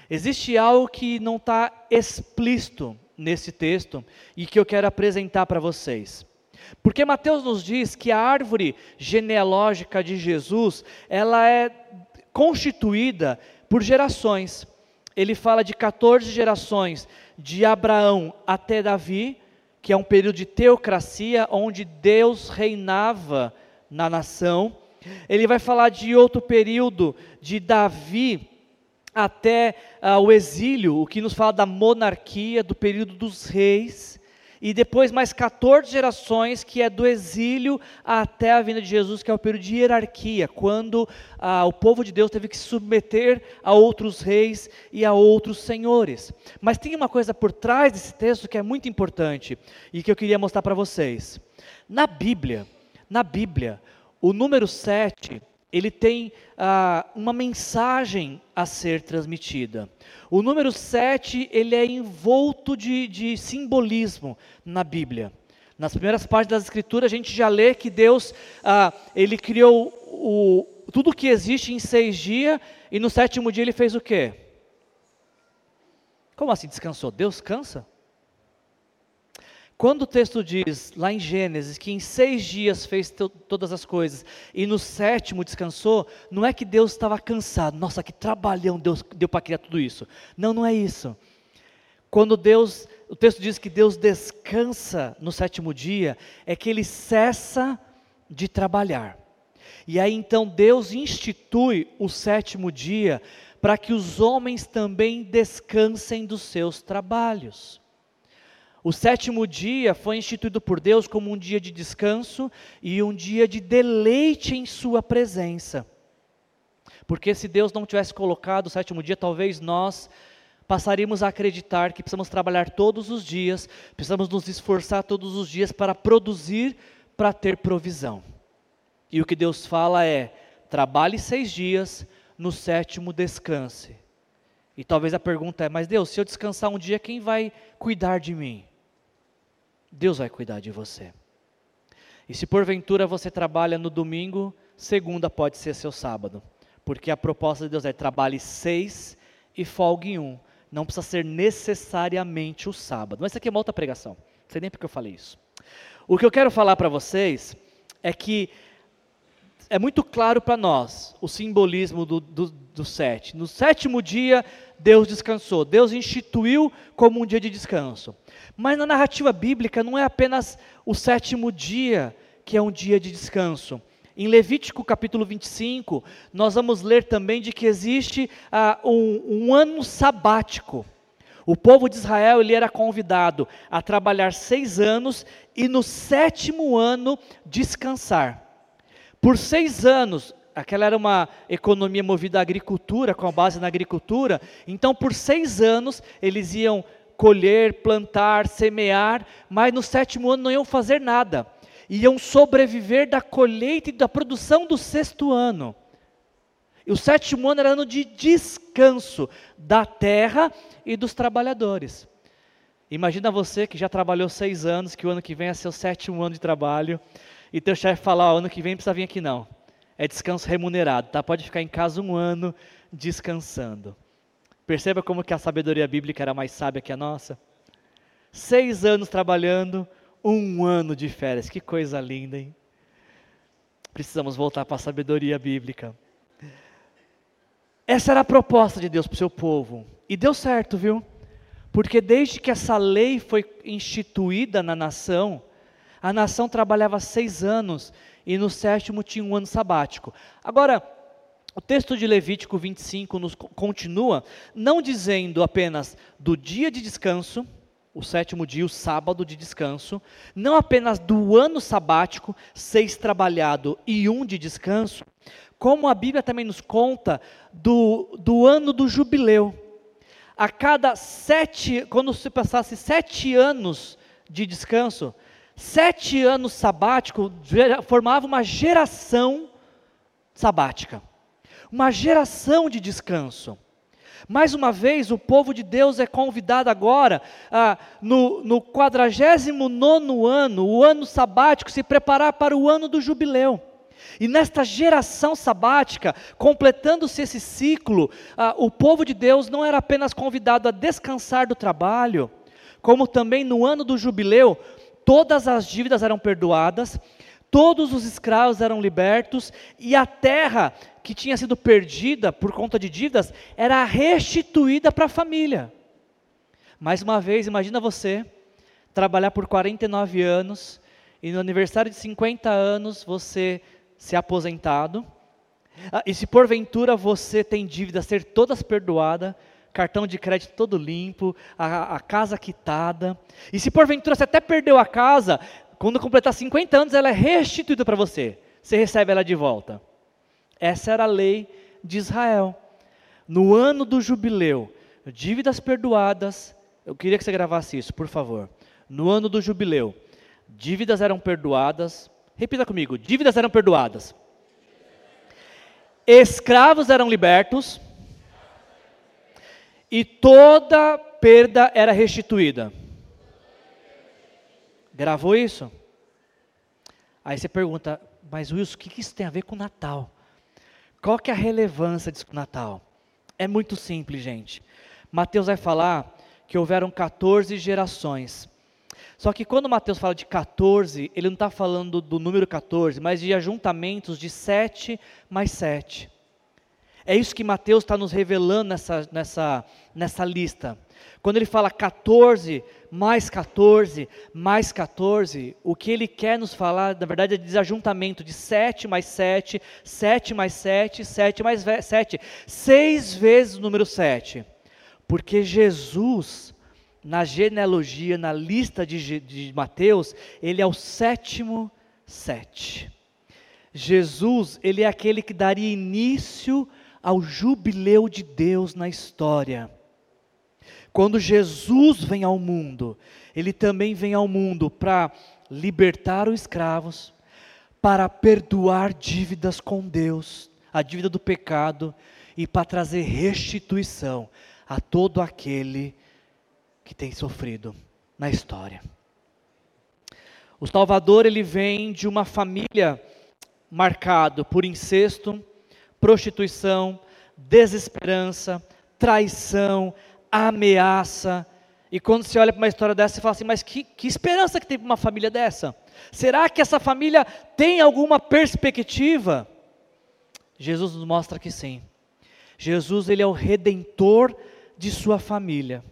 S1: Existe algo que não está explícito nesse texto e que eu quero apresentar para vocês. Porque Mateus nos diz que a árvore genealógica de Jesus, ela é constituída por gerações. Ele fala de 14 gerações, de Abraão até Davi, que é um período de teocracia, onde Deus reinava na nação. Ele vai falar de outro período, de Davi até uh, o exílio, o que nos fala da monarquia, do período dos reis e depois mais 14 gerações, que é do exílio até a vinda de Jesus, que é o período de hierarquia, quando ah, o povo de Deus teve que se submeter a outros reis e a outros senhores. Mas tem uma coisa por trás desse texto que é muito importante e que eu queria mostrar para vocês. Na Bíblia, na Bíblia, o número 7 ele tem ah, uma mensagem a ser transmitida. O número 7, ele é envolto de, de simbolismo na Bíblia. Nas primeiras partes das Escrituras, a gente já lê que Deus, ah, ele criou o, tudo que existe em seis dias, e no sétimo dia ele fez o quê? Como assim descansou? Deus cansa? Quando o texto diz, lá em Gênesis, que em seis dias fez todas as coisas e no sétimo descansou, não é que Deus estava cansado, nossa, que trabalhão Deus deu para criar tudo isso. Não, não é isso. Quando Deus, o texto diz que Deus descansa no sétimo dia, é que ele cessa de trabalhar. E aí então Deus institui o sétimo dia para que os homens também descansem dos seus trabalhos. O sétimo dia foi instituído por Deus como um dia de descanso e um dia de deleite em Sua presença. Porque se Deus não tivesse colocado o sétimo dia, talvez nós passaríamos a acreditar que precisamos trabalhar todos os dias, precisamos nos esforçar todos os dias para produzir, para ter provisão. E o que Deus fala é: trabalhe seis dias, no sétimo descanse. E talvez a pergunta é: mas Deus, se eu descansar um dia, quem vai cuidar de mim? Deus vai cuidar de você. E se porventura você trabalha no domingo, segunda pode ser seu sábado. Porque a proposta de Deus é trabalhe seis e folgue um. Não precisa ser necessariamente o sábado. Mas isso aqui é uma outra pregação. Não sei nem porque eu falei isso. O que eu quero falar para vocês é que é muito claro para nós o simbolismo do, do, do sete. No sétimo dia, Deus descansou. Deus instituiu como um dia de descanso. Mas na narrativa bíblica não é apenas o sétimo dia que é um dia de descanso. Em Levítico capítulo 25, nós vamos ler também de que existe ah, um, um ano sabático. O povo de Israel ele era convidado a trabalhar seis anos e no sétimo ano descansar. Por seis anos, aquela era uma economia movida à agricultura, com a base na agricultura, então por seis anos eles iam colher, plantar, semear, mas no sétimo ano não iam fazer nada, iam sobreviver da colheita e da produção do sexto ano. E o sétimo ano era ano de descanso da terra e dos trabalhadores. Imagina você que já trabalhou seis anos, que o ano que vem é seu sétimo ano de trabalho, e teu chefe falar, oh, ano que vem não precisa vir aqui não. É descanso remunerado, tá? Pode ficar em casa um ano descansando. Perceba como que a sabedoria bíblica era mais sábia que a nossa. Seis anos trabalhando, um ano de férias. Que coisa linda, hein? Precisamos voltar para a sabedoria bíblica. Essa era a proposta de Deus para o seu povo. E deu certo, viu? Porque desde que essa lei foi instituída na nação, a nação trabalhava seis anos e no sétimo tinha um ano sabático. Agora, o texto de Levítico 25 nos continua não dizendo apenas do dia de descanso, o sétimo dia, o sábado de descanso, não apenas do ano sabático, seis trabalhado e um de descanso, como a Bíblia também nos conta do, do ano do jubileu. A cada sete, quando se passasse sete anos de descanso, Sete anos sabático formava uma geração sabática, uma geração de descanso. Mais uma vez, o povo de Deus é convidado agora, ah, no, no 49 ano, o ano sabático, se preparar para o ano do jubileu. E nesta geração sabática, completando-se esse ciclo, ah, o povo de Deus não era apenas convidado a descansar do trabalho, como também no ano do jubileu, todas as dívidas eram perdoadas, todos os escravos eram libertos e a terra que tinha sido perdida por conta de dívidas era restituída para a família. Mais uma vez, imagina você trabalhar por 49 anos e no aniversário de 50 anos você ser aposentado. Ah, e se porventura você tem dívidas ser todas perdoadas, cartão de crédito todo limpo, a, a casa quitada. E se porventura você até perdeu a casa, quando completar 50 anos ela é restituída para você. Você recebe ela de volta. Essa era a lei de Israel. No ano do jubileu, dívidas perdoadas. Eu queria que você gravasse isso, por favor. No ano do jubileu, dívidas eram perdoadas. Repita comigo: dívidas eram perdoadas. Escravos eram libertos e toda perda era restituída. Gravou isso? Aí você pergunta, mas Wilson, o que isso tem a ver com o Natal? Qual que é a relevância disso com Natal? É muito simples, gente. Mateus vai falar que houveram 14 gerações. Só que quando Mateus fala de 14, ele não está falando do número 14, mas de ajuntamentos de 7 mais 7. É isso que Mateus está nos revelando nessa, nessa, nessa lista. Quando ele fala 14, mais 14, mais 14, o que ele quer nos falar, na verdade, é desajuntamento de 7 mais 7, 7 mais 7, 7 mais 7, seis vezes o número 7. Porque Jesus, na genealogia, na lista de, de Mateus, ele é o sétimo sete. Jesus, ele é aquele que daria início ao jubileu de Deus na história. Quando Jesus vem ao mundo, ele também vem ao mundo para libertar os escravos, para perdoar dívidas com Deus, a dívida do pecado, e para trazer restituição a todo aquele que tem sofrido na história. O Salvador ele vem de uma família marcado por incesto, prostituição, desesperança, traição, ameaça. E quando você olha para uma história dessa, você fala assim: mas que, que esperança que tem para uma família dessa? Será que essa família tem alguma perspectiva? Jesus nos mostra que sim. Jesus ele é o redentor de sua família.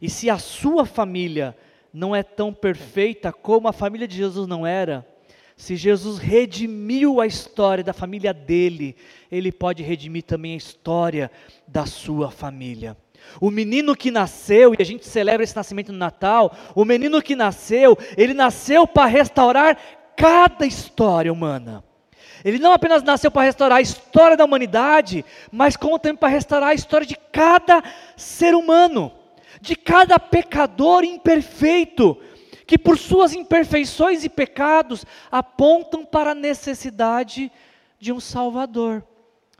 S1: E se a sua família não é tão perfeita como a família de Jesus não era, se Jesus redimiu a história da família dele, ele pode redimir também a história da sua família. O menino que nasceu, e a gente celebra esse nascimento no Natal, o menino que nasceu, ele nasceu para restaurar cada história humana. Ele não apenas nasceu para restaurar a história da humanidade, mas como também para restaurar a história de cada ser humano, de cada pecador imperfeito, que por suas imperfeições e pecados apontam para a necessidade de um Salvador.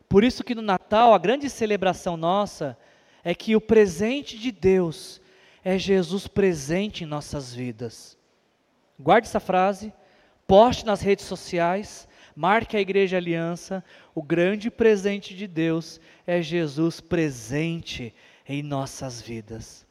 S1: Por isso que no Natal, a grande celebração nossa é que o presente de Deus é Jesus presente em nossas vidas. Guarde essa frase, poste nas redes sociais, marque a Igreja Aliança, o grande presente de Deus é Jesus presente em nossas vidas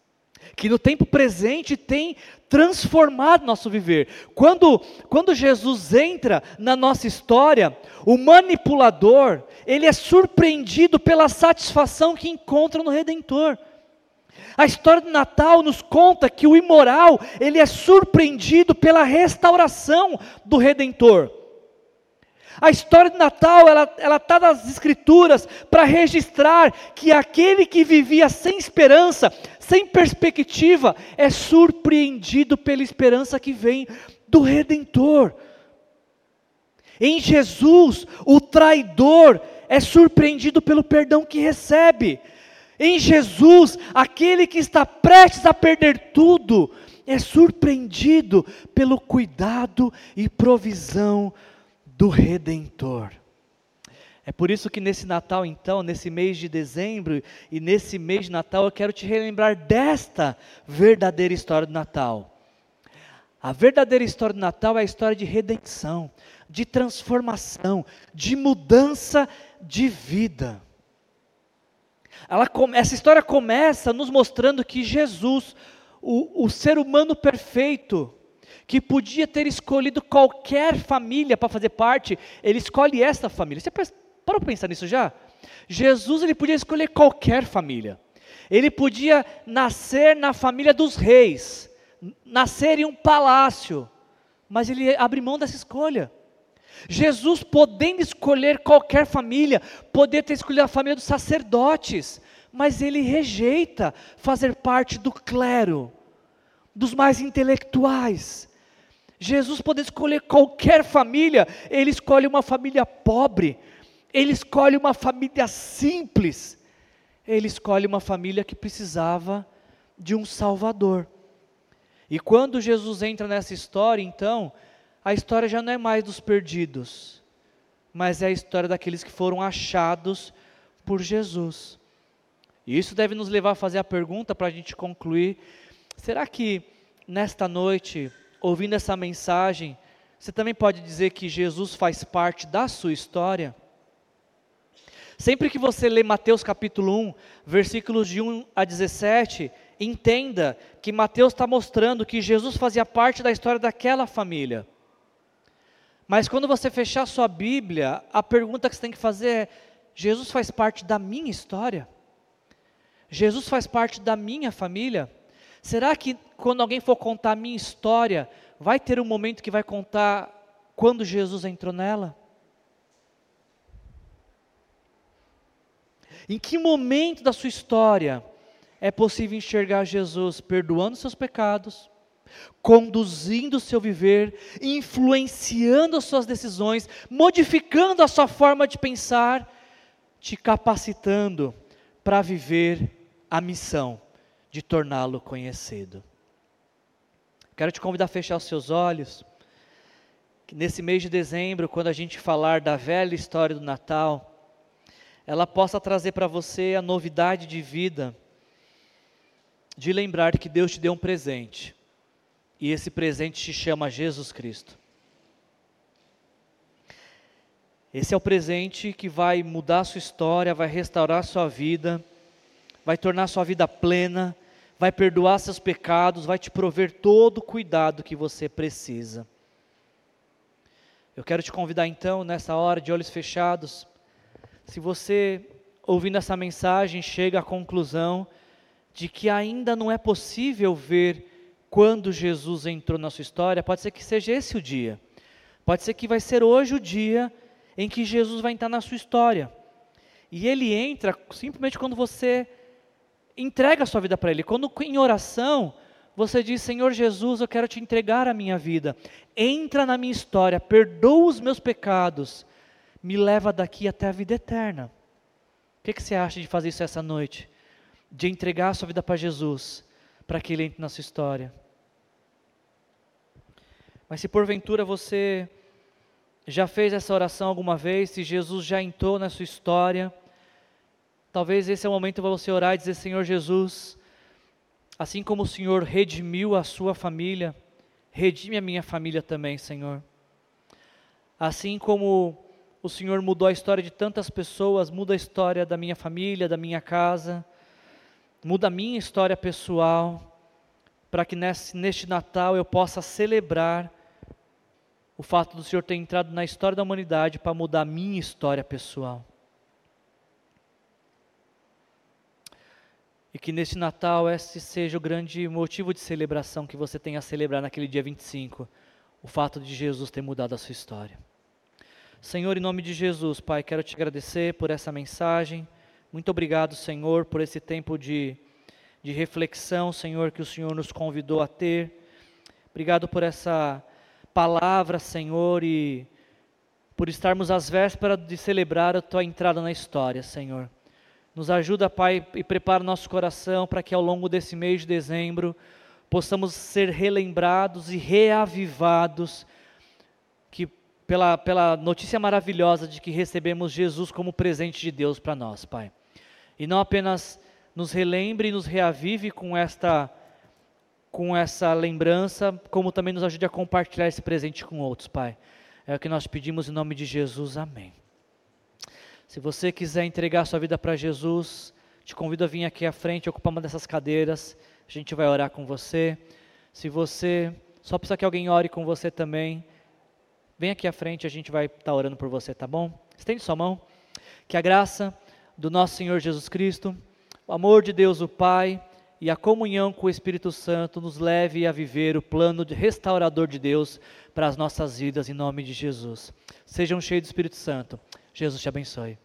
S1: que no tempo presente tem transformado nosso viver. Quando, quando Jesus entra na nossa história, o manipulador, ele é surpreendido pela satisfação que encontra no Redentor. A história do Natal nos conta que o imoral, ele é surpreendido pela restauração do Redentor. A história do Natal, ela está nas Escrituras para registrar que aquele que vivia sem esperança, sem perspectiva, é surpreendido pela esperança que vem do Redentor. Em Jesus, o traidor é surpreendido pelo perdão que recebe. Em Jesus, aquele que está prestes a perder tudo, é surpreendido pelo cuidado e provisão do Redentor. É por isso que nesse Natal, então, nesse mês de dezembro e nesse mês de Natal, eu quero te relembrar desta verdadeira história do Natal. A verdadeira história do Natal é a história de redenção, de transformação, de mudança de vida. Ela, essa história começa nos mostrando que Jesus, o, o ser humano perfeito, que podia ter escolhido qualquer família para fazer parte, ele escolhe essa família. Você para pensar nisso já? Jesus ele podia escolher qualquer família. Ele podia nascer na família dos reis, nascer em um palácio, mas ele abre mão dessa escolha. Jesus, podendo escolher qualquer família, poderia ter escolhido a família dos sacerdotes, mas ele rejeita fazer parte do clero, dos mais intelectuais. Jesus poder escolher qualquer família, ele escolhe uma família pobre, ele escolhe uma família simples, ele escolhe uma família que precisava de um Salvador. E quando Jesus entra nessa história, então, a história já não é mais dos perdidos, mas é a história daqueles que foram achados por Jesus. E isso deve nos levar a fazer a pergunta para a gente concluir: será que nesta noite ouvindo essa mensagem, você também pode dizer que Jesus faz parte da sua história? Sempre que você lê Mateus capítulo 1, versículos de 1 a 17, entenda que Mateus está mostrando que Jesus fazia parte da história daquela família. Mas quando você fechar sua Bíblia, a pergunta que você tem que fazer é: Jesus faz parte da minha história? Jesus faz parte da minha família? Será que quando alguém for contar a minha história, vai ter um momento que vai contar quando Jesus entrou nela? Em que momento da sua história é possível enxergar Jesus perdoando seus pecados, conduzindo o seu viver, influenciando as suas decisões, modificando a sua forma de pensar, te capacitando para viver a missão de torná-lo conhecido. Quero te convidar a fechar os seus olhos, que nesse mês de dezembro, quando a gente falar da velha história do Natal, ela possa trazer para você a novidade de vida, de lembrar que Deus te deu um presente, e esse presente se chama Jesus Cristo. Esse é o presente que vai mudar a sua história, vai restaurar a sua vida, vai tornar a sua vida plena, vai perdoar seus pecados, vai te prover todo o cuidado que você precisa. Eu quero te convidar então, nessa hora de olhos fechados, se você, ouvindo essa mensagem, chega à conclusão de que ainda não é possível ver quando Jesus entrou na sua história, pode ser que seja esse o dia. Pode ser que vai ser hoje o dia em que Jesus vai entrar na sua história. E ele entra simplesmente quando você entrega a sua vida para ele. Quando em oração você diz: Senhor Jesus, eu quero te entregar a minha vida. Entra na minha história, perdoa os meus pecados, me leva daqui até a vida eterna. O que, que você acha de fazer isso essa noite? De entregar a sua vida para Jesus, para que ele entre na sua história. Mas se porventura você já fez essa oração alguma vez, se Jesus já entrou na sua história, talvez esse é o momento para você orar e dizer: Senhor Jesus, assim como o Senhor redimiu a sua família, redime a minha família também, Senhor. Assim como o Senhor mudou a história de tantas pessoas, muda a história da minha família, da minha casa, muda a minha história pessoal, para que nesse, neste Natal eu possa celebrar o fato do Senhor ter entrado na história da humanidade para mudar a minha história pessoal. E que nesse Natal esse seja o grande motivo de celebração que você tenha a celebrar naquele dia 25, o fato de Jesus ter mudado a sua história. Senhor, em nome de Jesus, Pai, quero te agradecer por essa mensagem. Muito obrigado, Senhor, por esse tempo de, de reflexão, Senhor, que o Senhor nos convidou a ter. Obrigado por essa palavra, Senhor, e por estarmos às vésperas de celebrar a tua entrada na história, Senhor. Nos ajuda, Pai, e prepara nosso coração para que ao longo desse mês de dezembro possamos ser relembrados e reavivados pela, pela notícia maravilhosa de que recebemos Jesus como presente de Deus para nós, Pai. E não apenas nos relembre e nos reavive com esta com essa lembrança, como também nos ajude a compartilhar esse presente com outros, Pai. É o que nós pedimos em nome de Jesus, amém. Se você quiser entregar sua vida para Jesus, te convido a vir aqui à frente, ocupar uma dessas cadeiras, a gente vai orar com você. Se você só precisa que alguém ore com você também, vem aqui à frente, a gente vai estar tá orando por você, tá bom? Estende sua mão. Que a graça do nosso Senhor Jesus Cristo, o amor de Deus o Pai, e a comunhão com o Espírito Santo nos leve a viver o plano de restaurador de Deus para as nossas vidas, em nome de Jesus. Sejam cheios do Espírito Santo. Jesus te abençoe.